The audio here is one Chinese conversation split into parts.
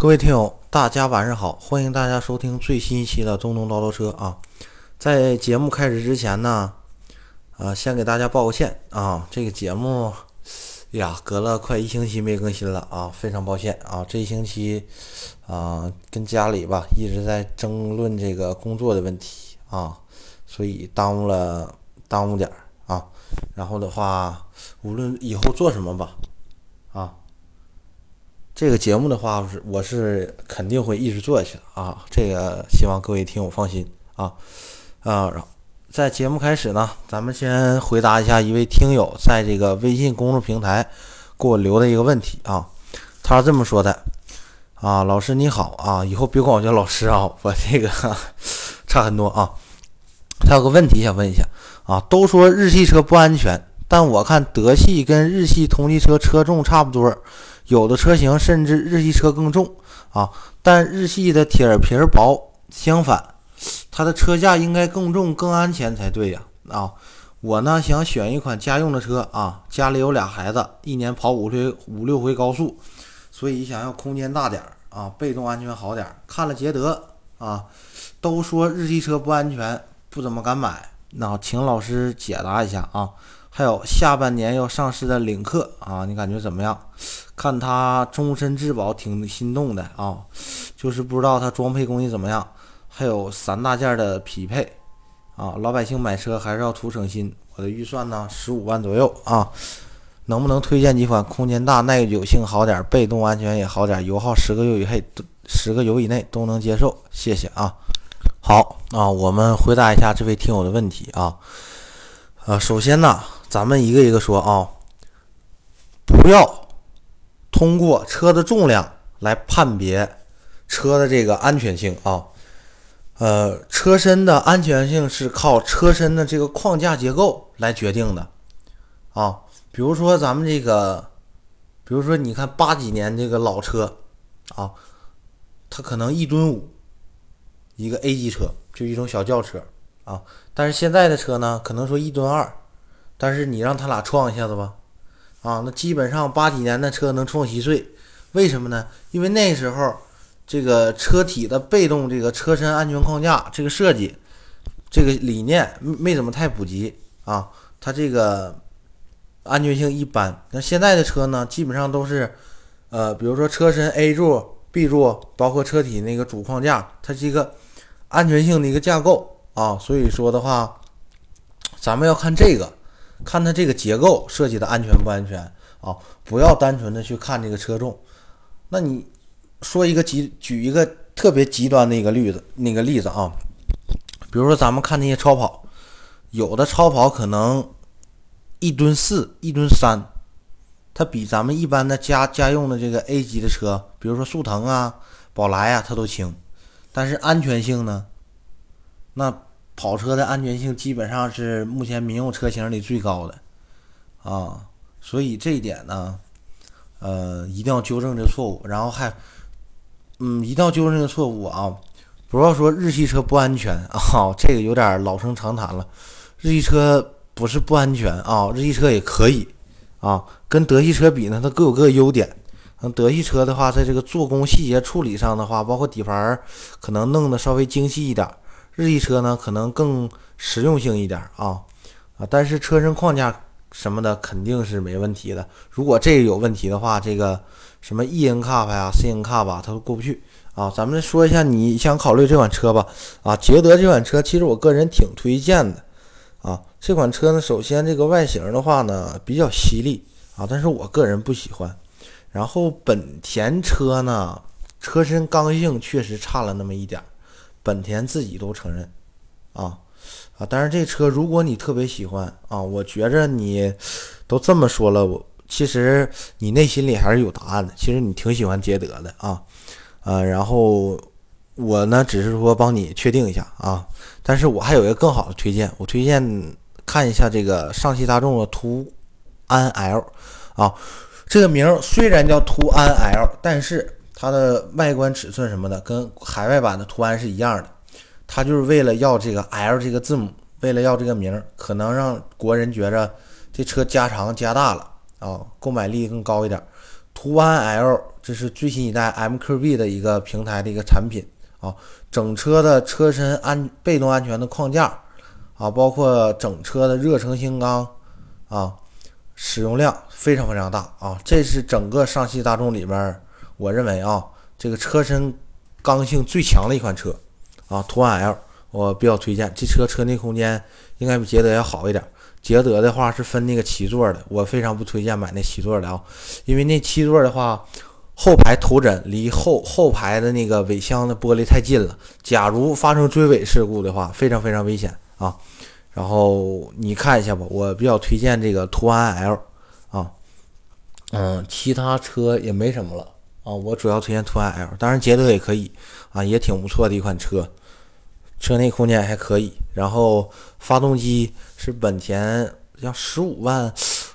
各位听友，大家晚上好，欢迎大家收听最新一期的中东叨叨车啊！在节目开始之前呢，呃，先给大家报个歉啊，这个节目呀，隔了快一星期没更新了啊，非常抱歉啊！这一星期啊，跟家里吧一直在争论这个工作的问题啊，所以耽误了耽误点儿啊。然后的话，无论以后做什么吧，这个节目的话，是我是肯定会一直做下去的啊！这个希望各位听友放心啊啊！在节目开始呢，咱们先回答一下一位听友在这个微信公众平台给我留的一个问题啊。他是这么说的啊：“老师你好啊，以后别管我叫老师啊，我这个 差很多啊。”他有个问题想问一下啊，都说日系车不安全，但我看德系跟日系同级车车重差不多。有的车型甚至日系车更重啊，但日系的铁皮儿薄，相反，它的车架应该更重、更安全才对呀啊！我呢想选一款家用的车啊，家里有俩孩子，一年跑五六五六回高速，所以想要空间大点儿啊，被动安全好点儿。看了捷德啊，都说日系车不安全，不怎么敢买。那请老师解答一下啊。还有下半年要上市的领克啊，你感觉怎么样？看它终身质保，挺心动的啊。就是不知道它装配工艺怎么样。还有三大件的匹配啊，老百姓买车还是要图省心。我的预算呢，十五万左右啊。能不能推荐几款空间大、耐久性好点、被动安全也好点、油耗十个油以内十个油以内都能接受？谢谢啊。好啊，我们回答一下这位听友的问题啊。呃，首先呢。咱们一个一个说啊，不要通过车的重量来判别车的这个安全性啊。呃，车身的安全性是靠车身的这个框架结构来决定的啊。比如说咱们这个，比如说你看八几年这个老车啊，它可能一吨五，一个 A 级车就一种小轿车啊。但是现在的车呢，可能说一吨二。但是你让他俩撞一下子吧，啊，那基本上八几年的车能撞稀碎，为什么呢？因为那时候这个车体的被动这个车身安全框架这个设计，这个理念没怎么太普及啊，它这个安全性一般。那现在的车呢，基本上都是，呃，比如说车身 A 柱、B 柱，包括车体那个主框架，它是一个安全性的一个架构啊。所以说的话，咱们要看这个。看它这个结构设计的安全不安全啊？不要单纯的去看这个车重。那你说一个极举一个特别极端的一个例子，那个例子啊，比如说咱们看那些超跑，有的超跑可能一吨四、一吨三，它比咱们一般的家家用的这个 A 级的车，比如说速腾啊、宝来啊，它都轻。但是安全性呢？那？跑车的安全性基本上是目前民用车型里最高的，啊，所以这一点呢，呃，一定要纠正这错误。然后还，嗯，一定要纠正这错误啊！不要说日系车不安全啊，这个有点老生常谈了。日系车不是不安全啊，日系车也可以啊，跟德系车比呢，它各有各的优点。德系车的话，在这个做工细节处理上的话，包括底盘可能弄得稍微精细一点。日系车呢，可能更实用性一点啊啊，但是车身框架什么的肯定是没问题的。如果这个有问题的话，这个什么 E N CAP 呀、C N CAP 吧，它都过不去啊。咱们说一下你想考虑这款车吧啊，捷德这款车其实我个人挺推荐的啊。这款车呢，首先这个外形的话呢比较犀利啊，但是我个人不喜欢。然后本田车呢，车身刚性确实差了那么一点。本田自己都承认，啊啊！但是这车如果你特别喜欢啊，我觉着你都这么说了，我其实你内心里还是有答案的。其实你挺喜欢捷德的啊，呃，然后我呢只是说帮你确定一下啊。但是我还有一个更好的推荐，我推荐看一下这个上汽大众的途安 L 啊，这个名虽然叫途安 L，但是。它的外观尺寸什么的跟海外版的途安是一样的，它就是为了要这个 L 这个字母，为了要这个名，可能让国人觉着这车加长加大了啊，购买力更高一点。途安 L 这这是最新一代 MQB 的一个平台的一个产品啊，整车的车身安被动安全的框架啊，包括整车的热成型钢啊，使用量非常非常大啊，这是整个上汽大众里面，我认为啊，这个车身刚性最强的一款车啊，途安 L 我比较推荐，这车车内空间应该比捷德要好一点。捷德的话是分那个七座的，我非常不推荐买那七座的啊，因为那七座的话，后排头枕离后后排的那个尾箱的玻璃太近了，假如发生追尾事故的话，非常非常危险啊。然后你看一下吧，我比较推荐这个途安 L 啊，嗯，其他车也没什么了啊，我主要推荐途安 L，当然捷德也可以啊，也挺不错的一款车。车内空间还可以，然后发动机是本田，要十五万，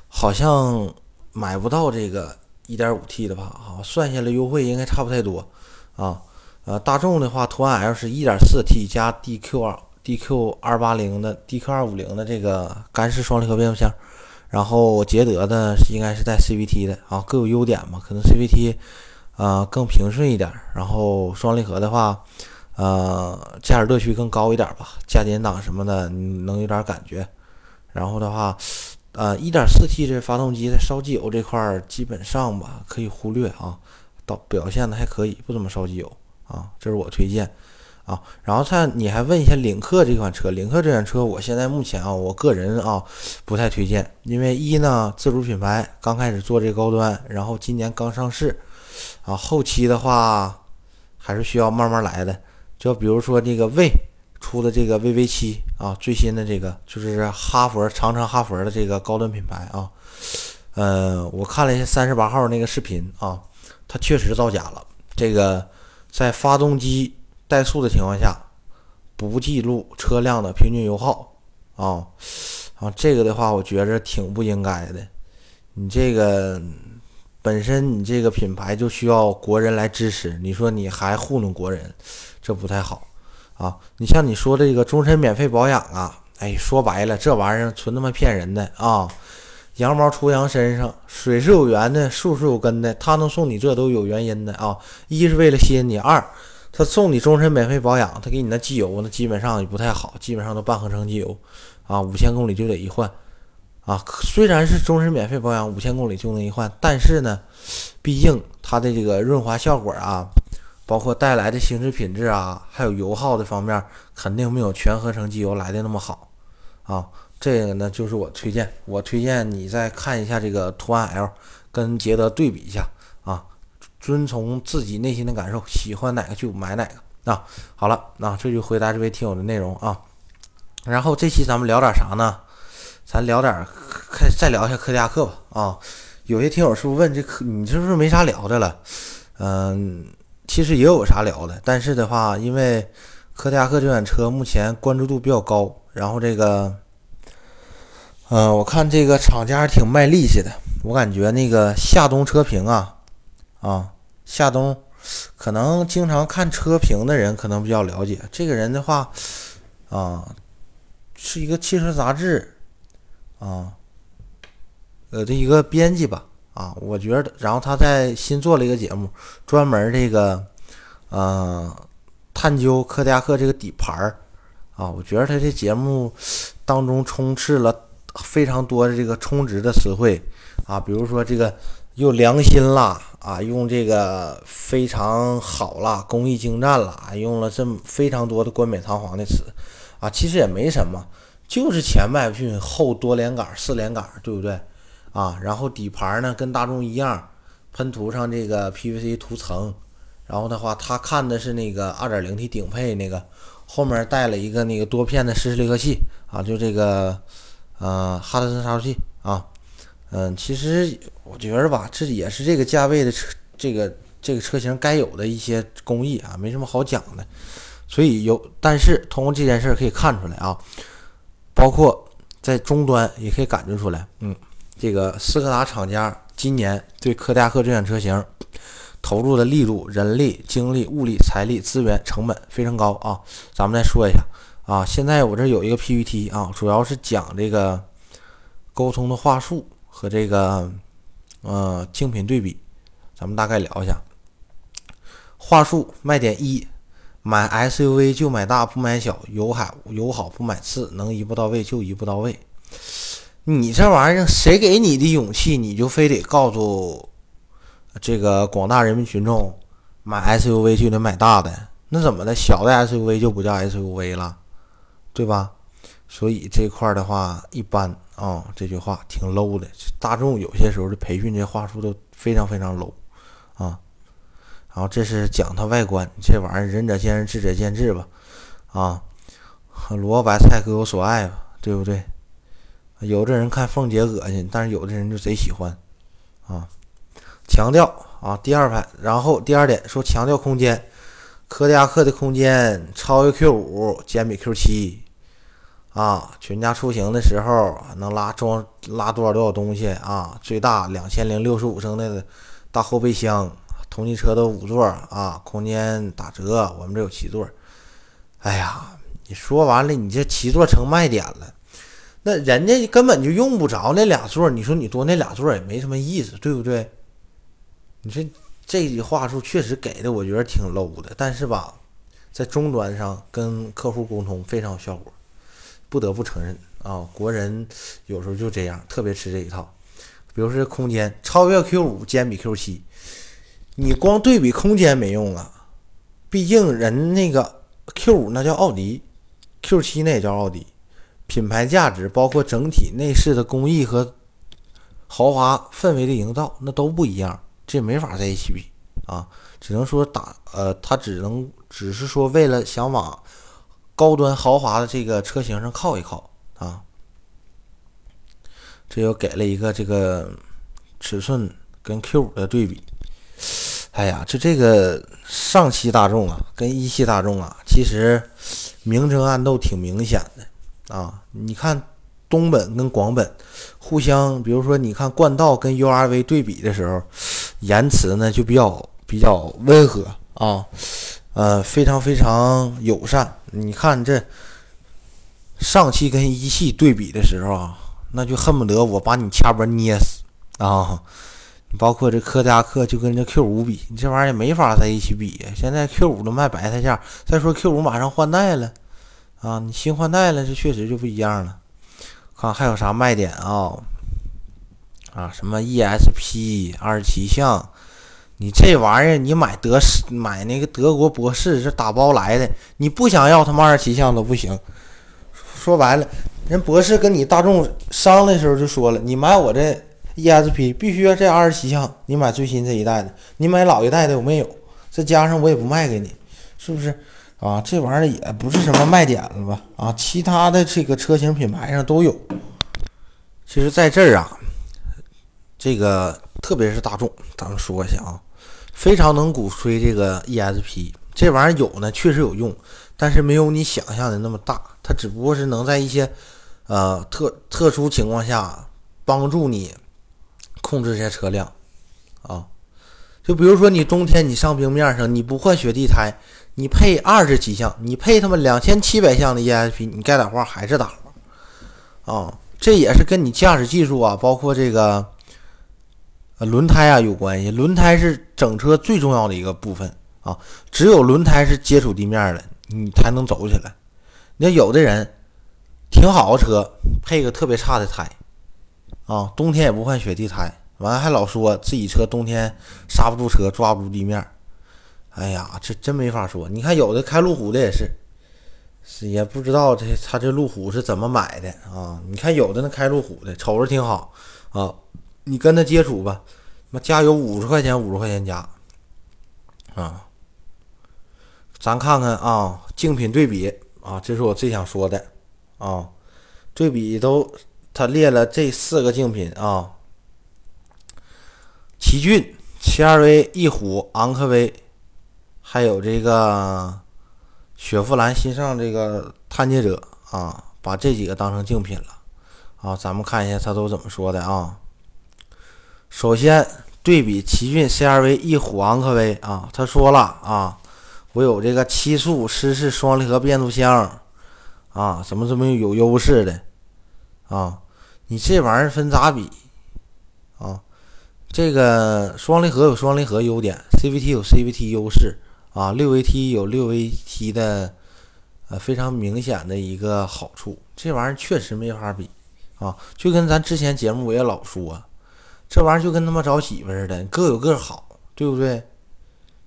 好像买不到这个一点五 T 的吧？啊，算下来优惠应该差不太多啊。呃，大众的话，途安 L 是一点四 T 加 DQ 二 DQ 二八零的 DQ 二五零的这个干式双离合变速箱，然后捷德的应该是带 CVT 的啊，各有优点嘛，可能 CVT 啊更平顺一点，然后双离合的话。呃，驾驶乐趣更高一点吧，加减档什么的能有点感觉。然后的话，呃，1.4T 这发动机在烧机油这块儿基本上吧可以忽略啊，到表现的还可以，不怎么烧机油啊，这是我推荐啊。然后再你还问一下领克这款车，领克这款车我现在目前啊，我个人啊不太推荐，因为一呢自主品牌刚开始做这高端，然后今年刚上市啊，后期的话还是需要慢慢来的。就比如说这个魏出的这个 VV 七啊，最新的这个就是哈佛长城哈佛的这个高端品牌啊，呃，我看了一下三十八号那个视频啊，它确实造假了。这个在发动机怠速的情况下，不记录车辆的平均油耗啊，啊，这个的话我觉着挺不应该的。你这个本身你这个品牌就需要国人来支持，你说你还糊弄国人？这不太好啊！你像你说这个终身免费保养啊，哎，说白了，这玩意儿纯他妈骗人的啊！羊毛出羊身上，水是有源的，树是有根的，他能送你这都有原因的啊！一是为了吸引你，二他送你终身免费保养，他给你那机油那基本上也不太好，基本上都半合成机油啊，五千公里就得一换啊！虽然是终身免费保养，五千公里就能一换，但是呢，毕竟它的这个润滑效果啊。包括带来的行驶品质啊，还有油耗的方面，肯定没有全合成机油来的那么好啊。这个呢，就是我推荐，我推荐你再看一下这个途安 L，跟捷德对比一下啊，遵从自己内心的感受，喜欢哪个就买哪个啊。好了，那这就回答这位听友的内容啊。然后这期咱们聊点啥呢？咱聊点，开再聊一下科迪亚克吧啊。有些听友是不是问这科，你是不是没啥聊的了？嗯。其实也有啥聊的，但是的话，因为科迪亚克这款车目前关注度比较高，然后这个，嗯，我看这个厂家挺卖力气的，我感觉那个夏冬车评啊，啊，夏冬可能经常看车评的人可能比较了解这个人的话，啊，是一个汽车杂志啊，呃的一个编辑吧。啊，我觉得，然后他在新做了一个节目，专门这个，呃，探究柯迪亚克这个底盘儿啊。我觉得他这节目当中充斥了非常多的这个充值的词汇啊，比如说这个又良心啦啊，用这个非常好啦，工艺精湛啦，用了这么非常多的冠冕堂皇的词啊。其实也没什么，就是前麦弗逊后多连杆四连杆，对不对？啊，然后底盘呢跟大众一样，喷涂上这个 PVC 涂层，然后的话，他看的是那个 2.0T 顶配那个，后面带了一个那个多片的湿式离合器啊，就这个呃哈德森差速器啊，嗯，其实我觉得吧，这也是这个价位的车，这个这个车型该有的一些工艺啊，没什么好讲的，所以有，但是通过这件事可以看出来啊，包括在终端也可以感觉出来，嗯。这个斯柯达厂家今年对柯迪亚克这款车型投入的力度、人力、精力、物力、财力、资源成本非常高啊！咱们再说一下啊，现在我这有一个 PPT 啊，主要是讲这个沟通的话术和这个呃竞品对比咱们大概聊一下。话术卖点一：买 SUV 就买大不买小，油好油好不买次，能一步到位就一步到位。你这玩意儿谁给你的勇气，你就非得告诉这个广大人民群众，买 SUV 就得买大的？那怎么的？小的 SUV 就不叫 SUV 了，对吧？所以这块的话一般啊，这句话挺 low 的。大众有些时候的培训这话术都非常非常 low 啊。然后这是讲它外观，这玩意儿仁者见仁，智者见智吧。啊，萝卜白菜各有所爱吧，对不对？有的人看凤姐恶心，但是有的人就贼喜欢啊。强调啊，第二排，然后第二点说强调空间。柯迪亚克的空间超越 Q 五，兼比 Q 七，啊，全家出行的时候能拉装拉多少多少东西啊？最大两千零六十五升的大后备箱，同级车的五座啊，空间打折，我们这有七座。哎呀，你说完了，你这七座成卖点了，那人家根本就用不着那俩座，你说你多那俩座也没什么意思，对不对？你说。这句话术确实给的，我觉得挺 low 的，但是吧，在终端上跟客户沟通非常有效果，不得不承认啊，国人有时候就这样，特别吃这一套。比如说空间超越 Q 五，兼比 Q 七，你光对比空间没用啊，毕竟人那个 Q 五那叫奥迪，Q 七那也叫奥迪，品牌价值包括整体内饰的工艺和豪华氛围的营造那都不一样。这没法在一起比啊，只能说打呃，它只能只是说为了想往高端豪华的这个车型上靠一靠啊。这又给了一个这个尺寸跟 Q 五的对比。哎呀，就这个上汽大众啊，跟一汽大众啊，其实明争暗斗挺明显的啊。你看东本跟广本互相，比如说你看冠道跟 URV 对比的时候。言辞呢就比较比较温和啊，呃，非常非常友善。你看这上汽跟一汽对比的时候啊，那就恨不得我把你掐脖捏死啊！包括这柯迪亚克就跟这 Q 五比，你这玩意儿也没法在一起比呀。现在 Q 五都卖白菜价，再说 Q 五马上换代了啊，你新换代了，这确实就不一样了。看还有啥卖点啊？啊，什么 ESP 二十七项，你这玩意儿你买德士买那个德国博士是打包来的，你不想要他妈二十七项都不行。说白了，人博士跟你大众商的时候就说了，你买我这 ESP 必须要这二十七项，你买最新这一代的，你买老一代的我没有，再加上我也不卖给你，是不是？啊，这玩意儿也不是什么卖点了吧？啊，其他的这个车型品牌上都有。其实在这儿啊。这个特别是大众，咱们说一下啊，非常能鼓吹这个 ESP，这玩意儿有呢，确实有用，但是没有你想象的那么大，它只不过是能在一些呃特特殊情况下帮助你控制这些车辆啊，就比如说你冬天你上冰面上，你不换雪地胎，你配二十几项，你配他妈两千七百项的 ESP，你该打花还是打花啊，这也是跟你驾驶技术啊，包括这个。呃，轮胎啊有关系，轮胎是整车最重要的一个部分啊，只有轮胎是接触地面的，你才能走起来。你看有的人挺好的车，配个特别差的胎啊，冬天也不换雪地胎，完了还老说自己车冬天刹不住车，抓不住地面。哎呀，这真没法说。你看有的开路虎的也是，是也不知道这他这路虎是怎么买的啊？你看有的那开路虎的，瞅着挺好啊。你跟他接触吧，那加油五十块钱，五十块钱加，啊，咱看看啊，竞品对比啊，这是我最想说的啊，对比都他列了这四个竞品啊，奇骏、CR-V、翼虎、昂科威，还有这个雪佛兰新上这个探界者啊，把这几个当成竞品了啊，咱们看一下他都怎么说的啊。首先对比奇骏 CR-V、翼虎、昂科威啊，他说了啊，我有这个七速湿式双离合变速箱啊，怎么怎么有优势的啊？你这玩意儿分咋比啊？这个双离合有双离合优点，CVT 有 CVT 优势啊，六 AT 有六 AT 的呃非常明显的一个好处，这玩意儿确实没法比啊，就跟咱之前节目我也老说，这玩意儿就跟他妈找媳妇似的，各有各好，对不对？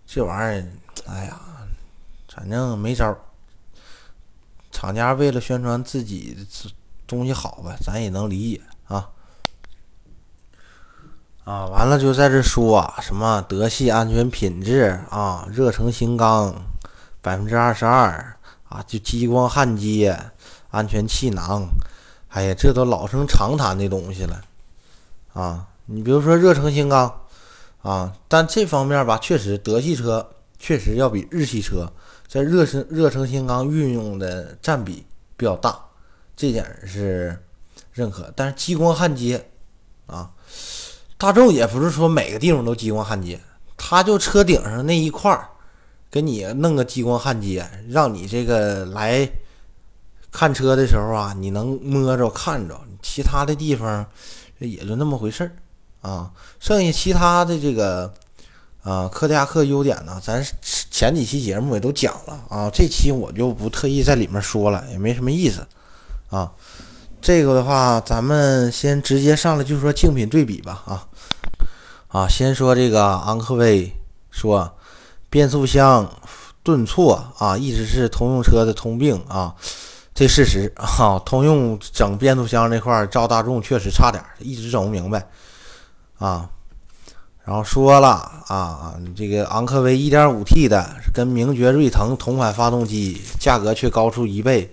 这玩意儿，哎呀，反正没招儿。厂家为了宣传自己东西好呗，咱也能理解啊。啊，完了就在这说啊，什么德系安全品质啊，热成型钢百分之二十二啊，就激光焊接安全气囊，哎呀，这都老生常谈的东西了啊。你比如说热成型钢啊，但这方面吧，确实德系车确实要比日系车在热成热成型钢运用的占比比较大，这点是认可。但是激光焊接啊。大众也不是说每个地方都激光焊接，他就车顶上那一块儿，给你弄个激光焊接，让你这个来看车的时候啊，你能摸着看着。其他的地方也就那么回事儿啊。剩下其他的这个啊，科迪亚克优点呢，咱前几期节目也都讲了啊，这期我就不特意在里面说了，也没什么意思啊。这个的话，咱们先直接上来就说竞品对比吧，啊啊，先说这个昂科威，说变速箱顿挫啊，一直是通用车的通病啊，这事实啊，通用整变速箱这块儿，照大众确实差点，一直整不明白啊。然后说了啊，这个昂科威 1.5T 的跟名爵锐腾同款发动机，价格却高出一倍。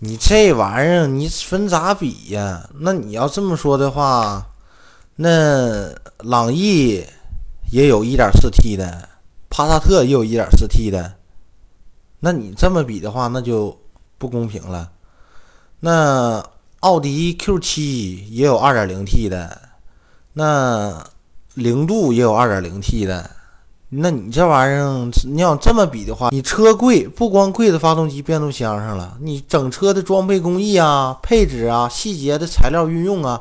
你这玩意儿你分咋比呀？那你要这么说的话，那朗逸也有一点四 T 的，帕萨特也有一点四 T 的，那你这么比的话，那就不公平了。那奥迪 Q 七也有二点零 T 的，那零度也有二点零 T 的。那你这玩意儿，你要这么比的话，你车贵不光贵在发动机、变速箱上了，你整车的装配工艺啊、配置啊、细节的材料运用啊，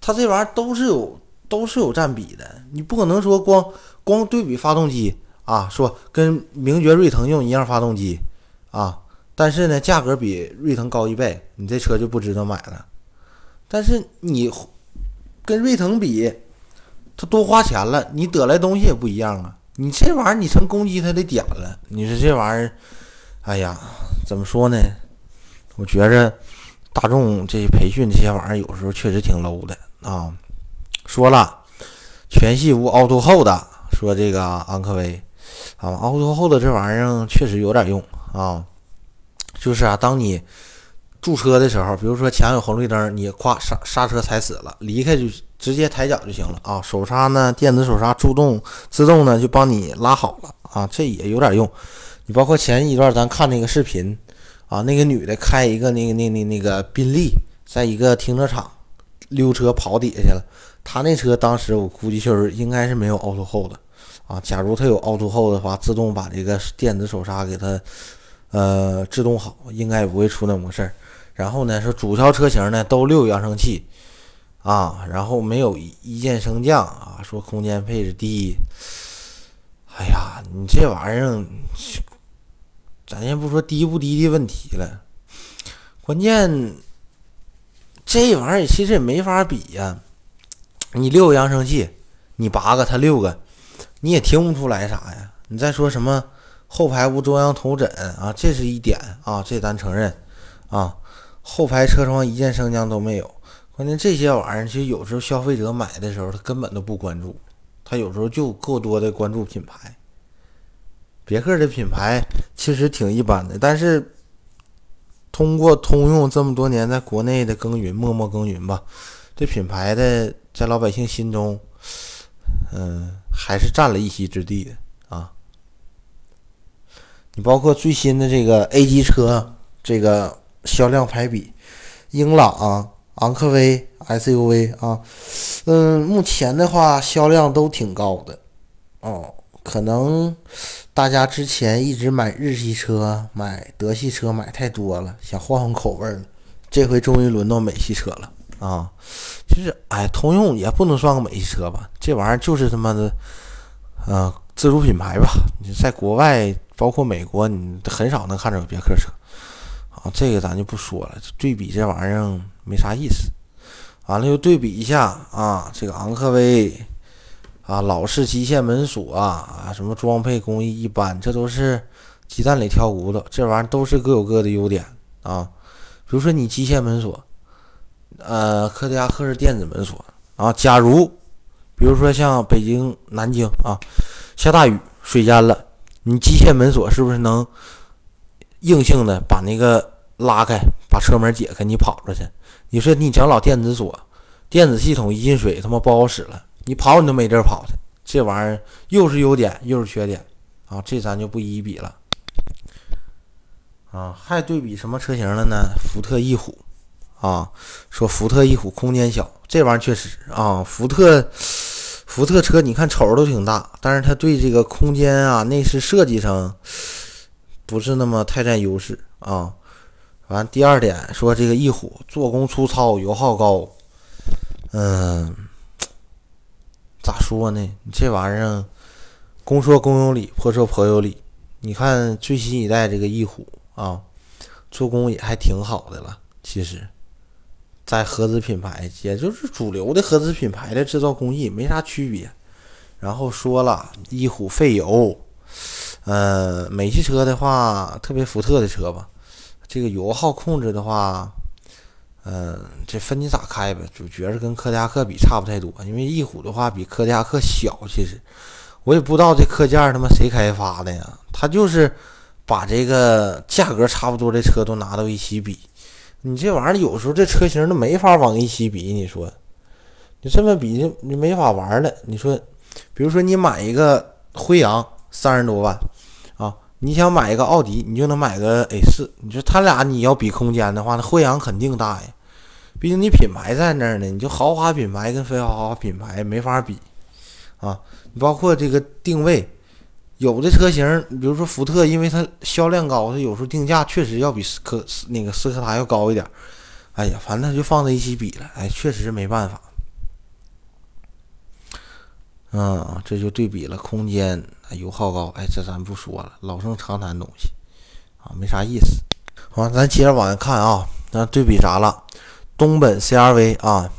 它这玩意儿都是有都是有占比的。你不可能说光光对比发动机啊，说跟名爵锐腾用一样发动机啊，但是呢价格比锐腾高一倍，你这车就不值得买了。但是你跟锐腾比，它多花钱了，你得来东西也不一样啊。你这玩意儿，你成攻击他的点了。你说这玩意儿，哎呀，怎么说呢？我觉着大众这培训这些玩意儿，有时候确实挺 low 的啊。说了，全系无凹凸后的，说这个昂科威啊，凹凸后的这玩意儿确实有点用啊。就是啊，当你驻车的时候，比如说前有红绿灯，你咵刹刹车踩死了，离开就。直接抬脚就行了啊！手刹呢，电子手刹自动自动呢就帮你拉好了啊，这也有点用。你包括前一段咱看那个视频啊，那个女的开一个那个那那那个宾利，在一个停车场溜车跑底下去了。她那车当时我估计就是应该是没有凹凸后的啊。假如它有凹凸后的话，自动把这个电子手刹给它呃制动好，应该也不会出那么个事儿。然后呢，说主销车型呢都六扬声器。啊，然后没有一键升降啊，说空间配置低。哎呀，你这玩意儿，咱先不说低不低的问题了，关键这玩意儿其实也没法比呀。你六个扬声器，你八个，他六个，你也听不出来啥呀。你再说什么后排无中央头枕啊，这是一点啊，这咱承认啊。后排车窗一键升降都没有。关键这些玩意儿，其实有时候消费者买的时候，他根本都不关注，他有时候就过多的关注品牌。别克的品牌其实挺一般的，但是通过通用这么多年在国内的耕耘，默默耕耘吧，这品牌的在老百姓心中，嗯，还是占了一席之地的啊。你包括最新的这个 A 级车，这个销量排比，英朗。昂科威 SUV 啊，嗯，目前的话销量都挺高的，哦，可能大家之前一直买日系车、买德系车买太多了，想换换口味了，这回终于轮到美系车了啊！就是哎，通用也不能算个美系车吧，这玩意儿就是他妈的，嗯，自主品牌吧。你在国外，包括美国，你很少能看着有别克车。啊，这个咱就不说了，对比这玩意儿没啥意思。完了又对比一下啊，这个昂科威啊，老式机械门锁啊，什么装配工艺一般，这都是鸡蛋里挑骨头，这玩意儿都是各有各的优点啊。比如说你机械门锁。呃，柯迪亚克是电子门锁啊。假如，比如说像北京、南京啊，下大雨、水淹了，你机械门锁是不是能硬性的把那个拉开，把车门解开，你跑出去？你说你整老电子锁，电子系统一进水，他妈不好使了，你跑你都没地儿跑去。这玩意儿又是优点又是缺点啊，这咱就不一一比了啊。还对比什么车型了呢？福特翼虎。啊，说福特翼虎空间小，这玩意儿确实啊。福特福特车你看瞅着都挺大，但是它对这个空间啊、内饰设计上不是那么太占优势啊。完，第二点说这个翼虎做工粗糙、油耗高，嗯，咋说呢？你这玩意儿公说公有理，婆说婆有理。你看最新一代这个翼虎啊，做工也还挺好的了，其实。在合资品牌，也就是主流的合资品牌的制造工艺没啥区别。然后说了，翼虎费油，呃，美系车的话，特别福特的车吧，这个油耗控制的话，嗯，这分你咋开呗。就觉着跟柯迪亚克比差不太多，因为翼虎的话比柯迪亚克小。其实我也不知道这课件他妈谁开发的呀？他就是把这个价格差不多的车都拿到一起比。你这玩意儿有时候这车型都没法往一起比，你说，你这么比就你没法玩了。你说，比如说你买一个辉昂三十多万，你想买一个奥迪，你就能买个 A 四。你说他俩你要比空间的话，那辉昂肯定大呀，毕竟你品牌在那儿呢。你就豪华品牌跟非豪华品牌没法比啊，你包括这个定位。有的车型，比如说福特，因为它销量高，它有时候定价确实要比斯柯那个斯柯达要高一点。哎呀，反正就放在一起比了，哎，确实没办法。嗯，这就对比了空间、油耗高，哎，这咱不说了，老生常谈东西啊，没啥意思。好，咱接着往下看啊，咱对比啥了？东本 CRV 啊，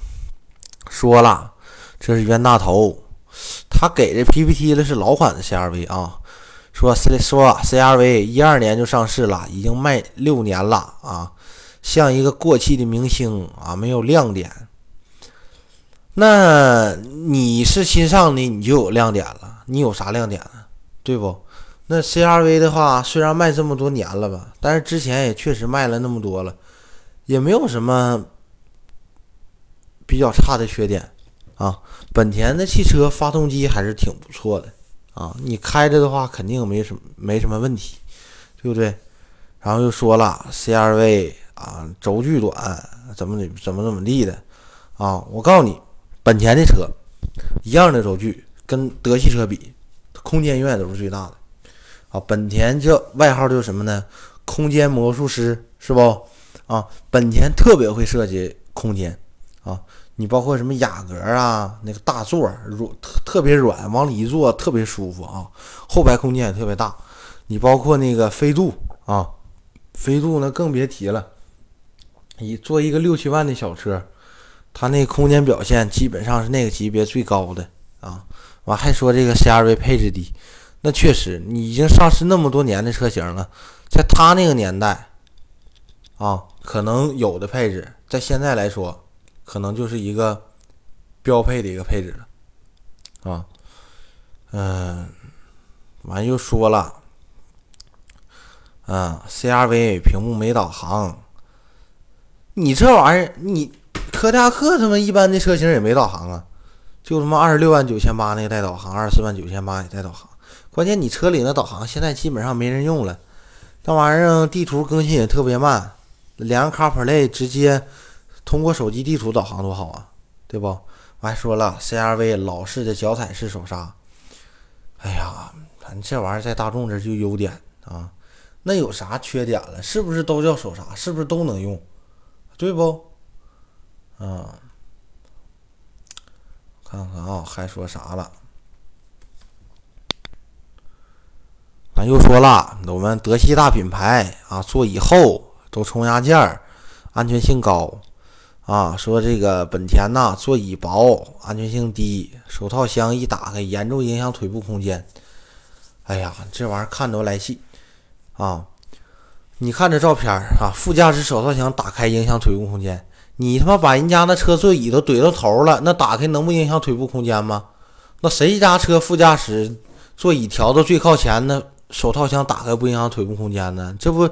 说了，这是冤大头。他给的 PPT 的是老款的 CRV 啊，说 C 说 CRV 一二年就上市了，已经卖六年了啊，像一个过气的明星啊，没有亮点。那你是新上的，你就有亮点了，你有啥亮点啊？对不？那 CRV 的话，虽然卖这么多年了吧，但是之前也确实卖了那么多了，也没有什么比较差的缺点。啊，本田的汽车发动机还是挺不错的啊，你开着的话肯定没什么没什么问题，对不对？然后又说了 CRV 啊，轴距短，怎么怎怎么怎么地的啊？我告诉你，本田的车一样的轴距，跟德系车比，空间永远都是最大的啊。本田这外号就是什么呢？空间魔术师是不？啊，本田特别会设计空间啊。你包括什么雅阁啊，那个大座软特特别软，往里一坐特别舒服啊，后排空间也特别大。你包括那个飞度啊，飞度那更别提了。你坐一个六七万的小车，它那空间表现基本上是那个级别最高的啊。完还说这个 CRV 配置低，那确实，你已经上市那么多年的车型了，在它那个年代啊，可能有的配置，在现在来说。可能就是一个标配的一个配置了，啊，嗯，完又说了，嗯，CRV 屏幕没导航，你这玩意儿，你柯迪亚克他妈一般的车型也没导航啊，就他妈二十六万九千八那个带导航，二十四万九千八也带导航，关键你车里那导航现在基本上没人用了，那玩意儿地图更新也特别慢，连个 CarPlay 直接。通过手机地图导航多好啊，对不？我还说了，CRV 老式的脚踩式手刹，哎呀，反正这玩意儿在大众这就优点啊。那有啥缺点了？是不是都叫手刹？是不是都能用？对不？啊，看看啊，还说啥了？啊，又说了，我们德系大品牌啊，座椅厚，都冲压件，安全性高啊。说这个本田呐，座椅薄，安全性低，手套箱一打开，严重影响腿部空间。哎呀，这玩意儿看着来气啊！你看这照片啊，副驾驶手套箱打开影响腿部空间，你他妈把人家那车座椅都怼到头了，那打开能不影响腿部空间吗？那谁家车副驾驶座椅调到最靠前，那手套箱打开不影响腿部空间呢？这不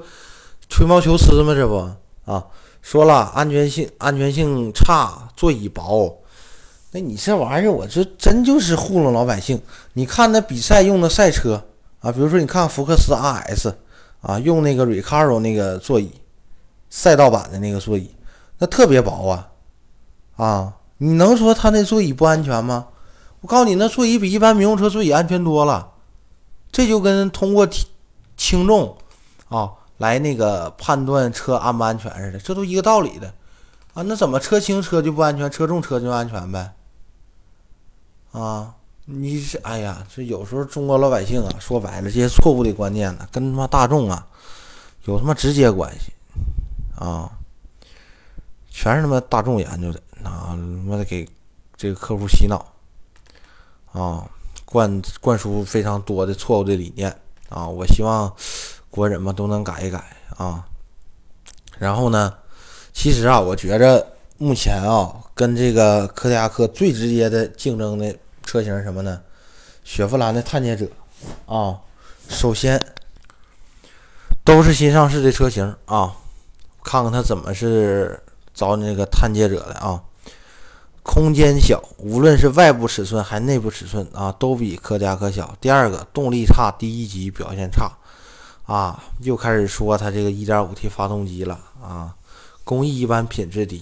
吹毛求疵吗？这不啊？说了安全性安全性差，座椅薄。那你这玩意儿，我这真就是糊弄老百姓。你看那比赛用的赛车啊，比如说你看福克斯 RS 啊，用那个 Recaro 那个座椅，赛道版的那个座椅，那特别薄啊啊！你能说他那座椅不安全吗？我告诉你，那座椅比一般民用车座椅安全多了。这就跟通过轻重啊来那个判断车安不安全似的，这都一个道理的啊。那怎么车轻车就不安全，车重车就安全呗？啊，你是哎呀，这有时候中国老百姓啊，说白了，这些错误的观念呢，跟他妈大众啊有他妈直接关系啊，全是他妈大众研究的啊，他妈给这个客户洗脑啊，灌灌输非常多的错误的理念啊，我希望国人们都能改一改啊。然后呢，其实啊，我觉着目前啊。跟这个柯迪亚克最直接的竞争的车型是什么呢？雪佛兰的探界者啊，首先都是新上市的车型啊，看看它怎么是找那个探界者的啊。空间小，无论是外部尺寸还内部尺寸啊，都比柯迪亚克小。第二个，动力差，第一级表现差啊，又开始说它这个 1.5T 发动机了啊，工艺一般，品质低。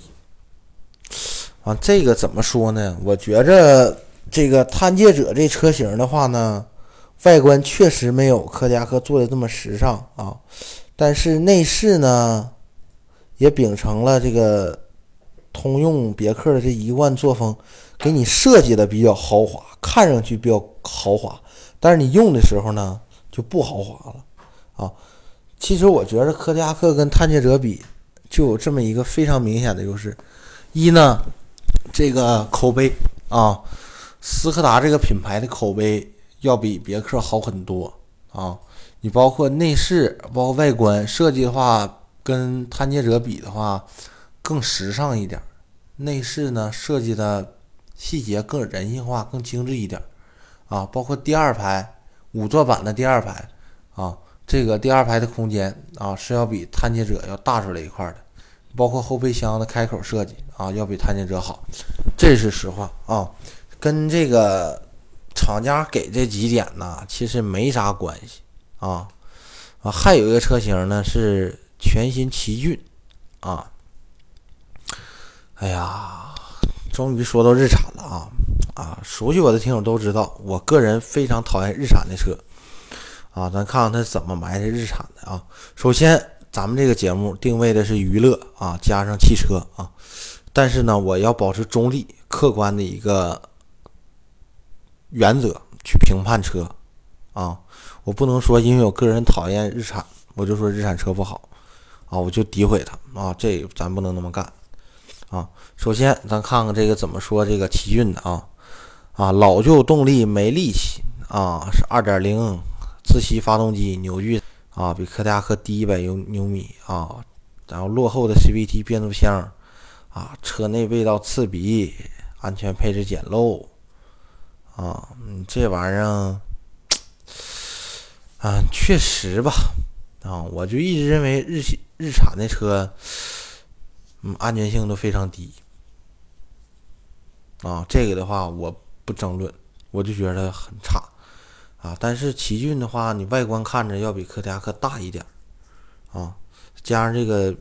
啊，这个怎么说呢？我觉着这个探界者这车型的话呢，外观确实没有柯迪亚克做的这么时尚啊，但是内饰呢，也秉承了这个通用别克的这一贯作风，给你设计的比较豪华，看上去比较豪华，但是你用的时候呢，就不豪华了啊。其实我觉得柯迪亚克跟探界者比，就有这么一个非常明显的优势，一呢。这个口碑啊，斯柯达这个品牌的口碑要比别克好很多啊。你包括内饰，包括外观设计的话，跟探界者比的话更时尚一点。内饰呢设计的细节更人性化、更精致一点啊。包括第二排五座版的第二排啊，这个第二排的空间啊是要比探界者要大出来一块的。包括后备箱的开口设计啊，要比探界者好，这是实话啊，跟这个厂家给这几点呢，其实没啥关系啊啊，还有一个车型呢是全新奇骏啊，哎呀，终于说到日产了啊啊，熟悉我的听友都知道，我个人非常讨厌日产的车。啊，咱看看它怎么埋汰日产的啊，首先。咱们这个节目定位的是娱乐啊，加上汽车啊，但是呢，我要保持中立、客观的一个原则去评判车。啊，我不能说因为我个人讨厌日产，我就说日产车不好啊，我就诋毁它啊，这咱不能那么干啊。首先，咱看看这个怎么说这个奇骏的啊啊，老旧动力没力气啊，是二点零自吸发动机，扭矩。啊，比柯迪亚克低一百牛牛米啊，然后落后的 CVT 变速箱啊，车内味道刺鼻，安全配置简陋啊，嗯，这玩意儿啊，确实吧啊，我就一直认为日系日产的车，嗯，安全性都非常低啊，这个的话我不争论，我就觉得很差。啊，但是奇骏的话，你外观看着要比柯迪亚克大一点啊，加上这个，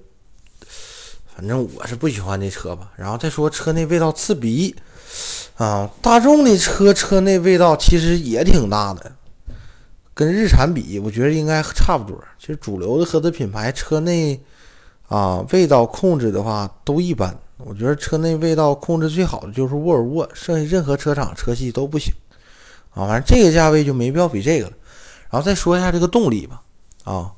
反正我是不喜欢这车吧。然后再说车内味道刺鼻啊，大众的车车内味道其实也挺大的，跟日产比，我觉得应该差不多。其实主流的合资品牌车内啊，味道控制的话都一般我觉得车内味道控制最好的就是沃尔沃，剩下任何车厂车系都不行啊。反正这个价位就没必要比这个了。然后再说一下这个动力吧，啊，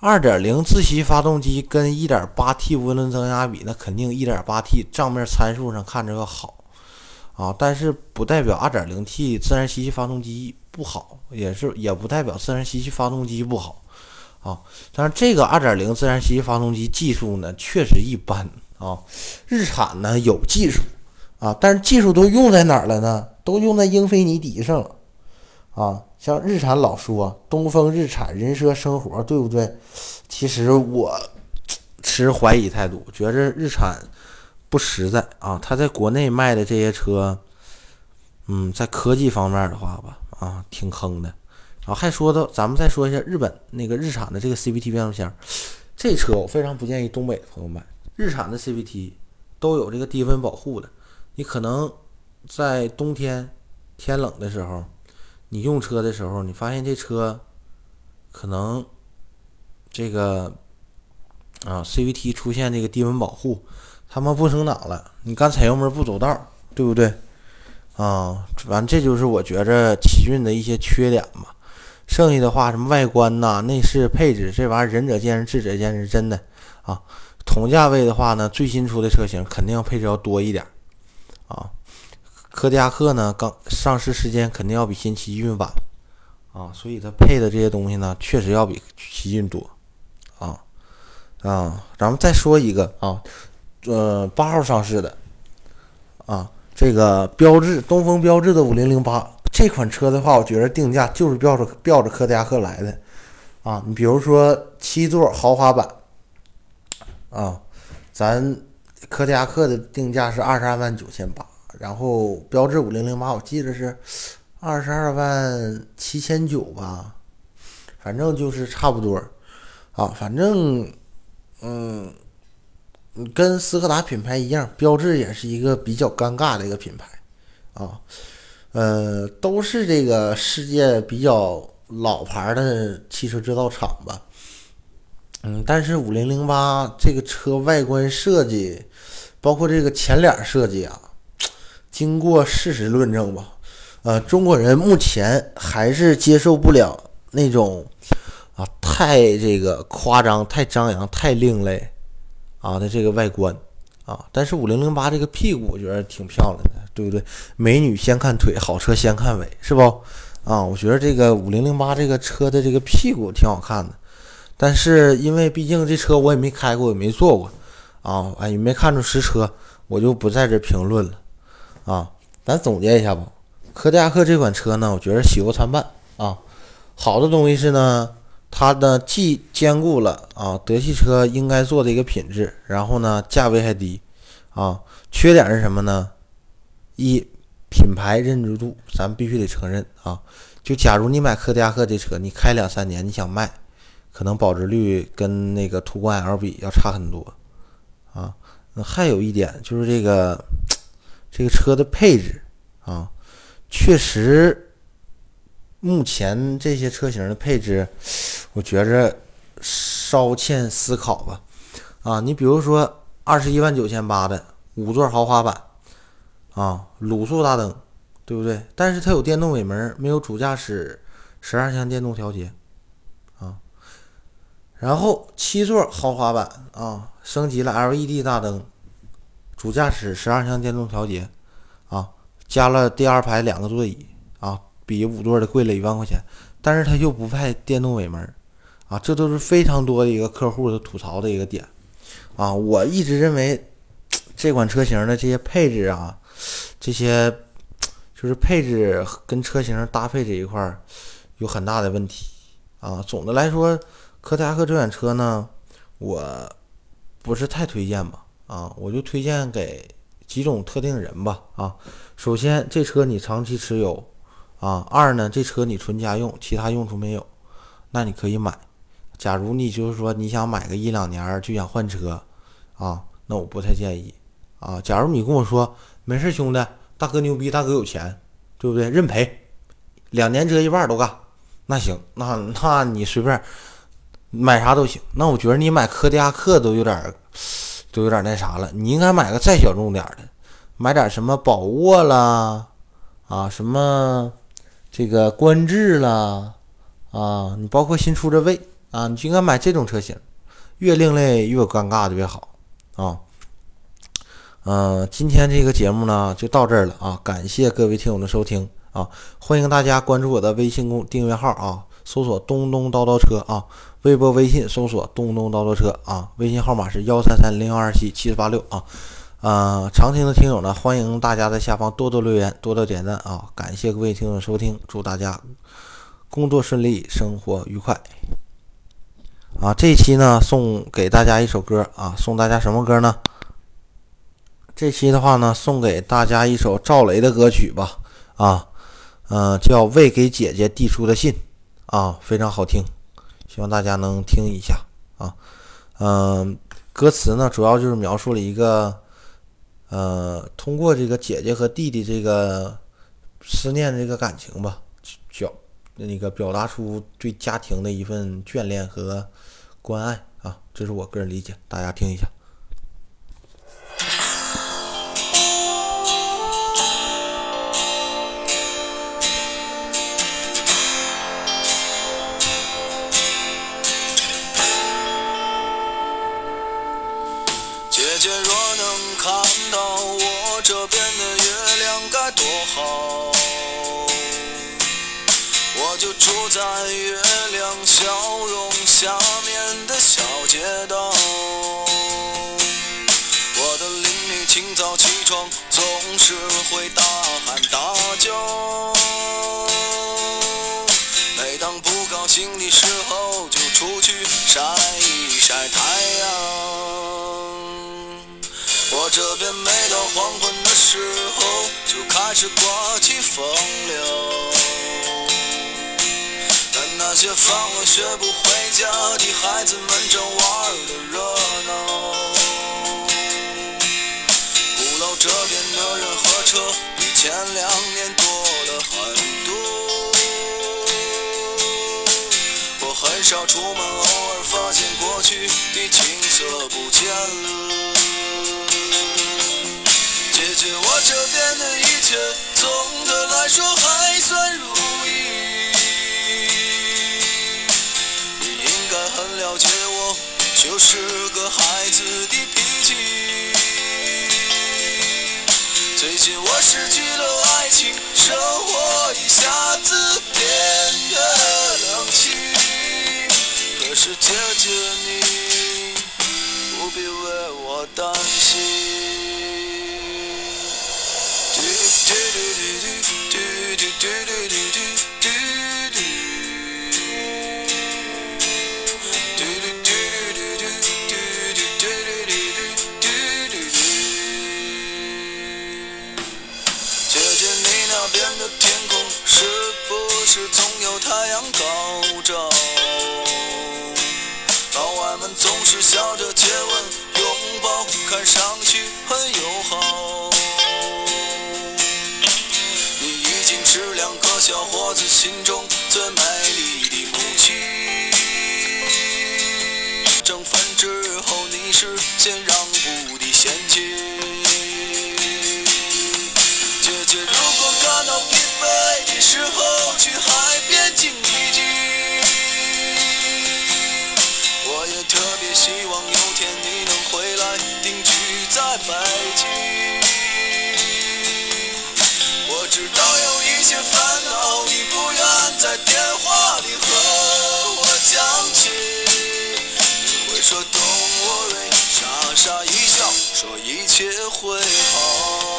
二点零自吸发动机跟一点八 T 涡轮增压比，那肯定一点八 T 账面参数上看着要好啊，但是不代表二点零 T 自然吸气发动机不好，也是也不代表自然吸气发动机不好啊。但是这个二点零自然吸气发动机技术呢，确实一般啊。日产呢有技术啊，但是技术都用在哪儿了呢？都用在英菲尼迪上了啊。像日产老说东风日产人设生活，对不对？其实我持怀疑态度，觉着日产不实在啊。他在国内卖的这些车，嗯，在科技方面的话吧，啊，挺坑的。然后还说到，咱们再说一下日本那个日产的这个 CVT 变速箱，这车我非常不建议东北的朋友买。日产的 CVT 都有这个低温保护的，你可能在冬天天冷的时候。你用车的时候，你发现这车可能这个啊，CVT 出现这个低温保护，他妈不升档了，你刚踩油门不走道，对不对？啊，完这就是我觉着奇骏的一些缺点吧。剩下的话，什么外观呐、内饰配置，这玩意儿仁者见仁，智者见仁，真的啊。同价位的话呢，最新出的车型肯定要配置要多一点啊。柯迪亚克呢，刚上市时间肯定要比新奇骏晚啊，所以它配的这些东西呢，确实要比奇骏多啊啊。咱们再说一个啊，呃，八号上市的啊，这个标志东风标致的五零零八这款车的话，我觉得定价就是标着标着柯迪亚克来的啊。你比如说七座豪华版啊，咱柯迪亚克的定价是二十二万九千八。然后标志五零零八，我记得是二十二万七千九吧，反正就是差不多啊。反正嗯，跟斯柯达品牌一样，标致也是一个比较尴尬的一个品牌啊。呃，都是这个世界比较老牌的汽车制造厂吧。嗯，但是五零零八这个车外观设计，包括这个前脸设计啊。经过事实论证吧，呃，中国人目前还是接受不了那种啊太这个夸张、太张扬、太另类啊的这个外观啊。但是五零零八这个屁股我觉得挺漂亮的，对不对？美女先看腿，好车先看尾，是不？啊，我觉得这个五零零八这个车的这个屁股挺好看的。但是因为毕竟这车我也没开过，也没坐过啊，哎，也没看出实车，我就不在这评论了。啊，咱总结一下吧。柯迪亚克这款车呢，我觉得喜忧参半啊。好的东西是呢，它呢既兼顾了啊德系车应该做的一个品质，然后呢价位还低啊。缺点是什么呢？一品牌认知度，咱必须得承认啊。就假如你买柯迪亚克这车，你开两三年，你想卖，可能保值率跟那个途观 L 比要差很多啊。那还有一点就是这个。这个车的配置啊，确实，目前这些车型的配置，我觉着稍欠思考吧。啊，你比如说二十一万九千八的五座豪华版，啊，卤素大灯，对不对？但是它有电动尾门，没有主驾驶十二项电动调节，啊，然后七座豪华版啊，升级了 LED 大灯。主驾驶十二项电动调节，啊，加了第二排两个座椅，啊，比五座的贵了一万块钱，但是它又不派电动尾门，啊，这都是非常多的一个客户的吐槽的一个点，啊，我一直认为这款车型的这些配置啊，这些就是配置跟车型搭配这一块有很大的问题，啊，总的来说，柯迪亚克这款车呢，我不是太推荐吧。啊，我就推荐给几种特定人吧。啊，首先这车你长期持有，啊，二呢这车你纯家用，其他用处没有，那你可以买。假如你就是说你想买个一两年就想换车，啊，那我不太建议。啊，假如你跟我说没事，兄弟，大哥牛逼，大哥有钱，对不对？认赔，两年折一半都干，那行，那那你随便买啥都行。那我觉得你买柯迪亚克都有点。都有点那啥了。你应该买个再小众点的，买点什么宝沃啦，啊，什么这个观致啦，啊，你包括新出的魏啊，你就应该买这种车型，越另类越尴尬的越好啊。嗯，今天这个节目呢就到这儿了啊，感谢各位听友的收听啊，欢迎大家关注我的微信公订阅号啊，搜索“东东叨叨车”啊。微博、微信搜索“东东叨叨车”啊，微信号码是幺三三零幺二七七四八六啊。呃，常听的听友呢，欢迎大家在下方多多留言，多多点赞啊！感谢各位听友的收听，祝大家工作顺利，生活愉快啊！这期呢，送给大家一首歌啊，送大家什么歌呢？这期的话呢，送给大家一首赵雷的歌曲吧啊，嗯，叫《未给姐姐递出的信》啊，非常好听。希望大家能听一下啊，嗯，歌词呢主要就是描述了一个，呃，通过这个姐姐和弟弟这个思念这个感情吧，表那个表达出对家庭的一份眷恋和关爱啊，这是我个人理解，大家听一下。街道，我的邻居清早起床总是会大喊大叫，每当不高兴的时候就出去晒一晒太阳。我这边每到黄昏的时候就开始刮起风流。解放了学不回家的孩子们正玩的热闹，鼓楼这边的人和车比前两年多了很多。我很少出门，偶尔发现过去的景色不见了。姐姐，我这边的一切总的来说还算如就是个孩子的脾气。最近我失去了爱情，生活一下子变得冷清。可是姐姐你不必为我担心。嘟嘟嘟嘟嘟嘟嘟嘟嘟嘟是总有太阳高照，老外们总是笑着接吻、拥抱，看上去很友好。你已经是两个小伙子心中最美丽的母亲。整分之后，你是先让步的先妻。时候。去海边静一静，我也特别希望有天你能回来定居在北京。我知道有一些烦恼你不愿在电话里和我讲起，你会说 Don't worry，傻傻一笑，说一切会好。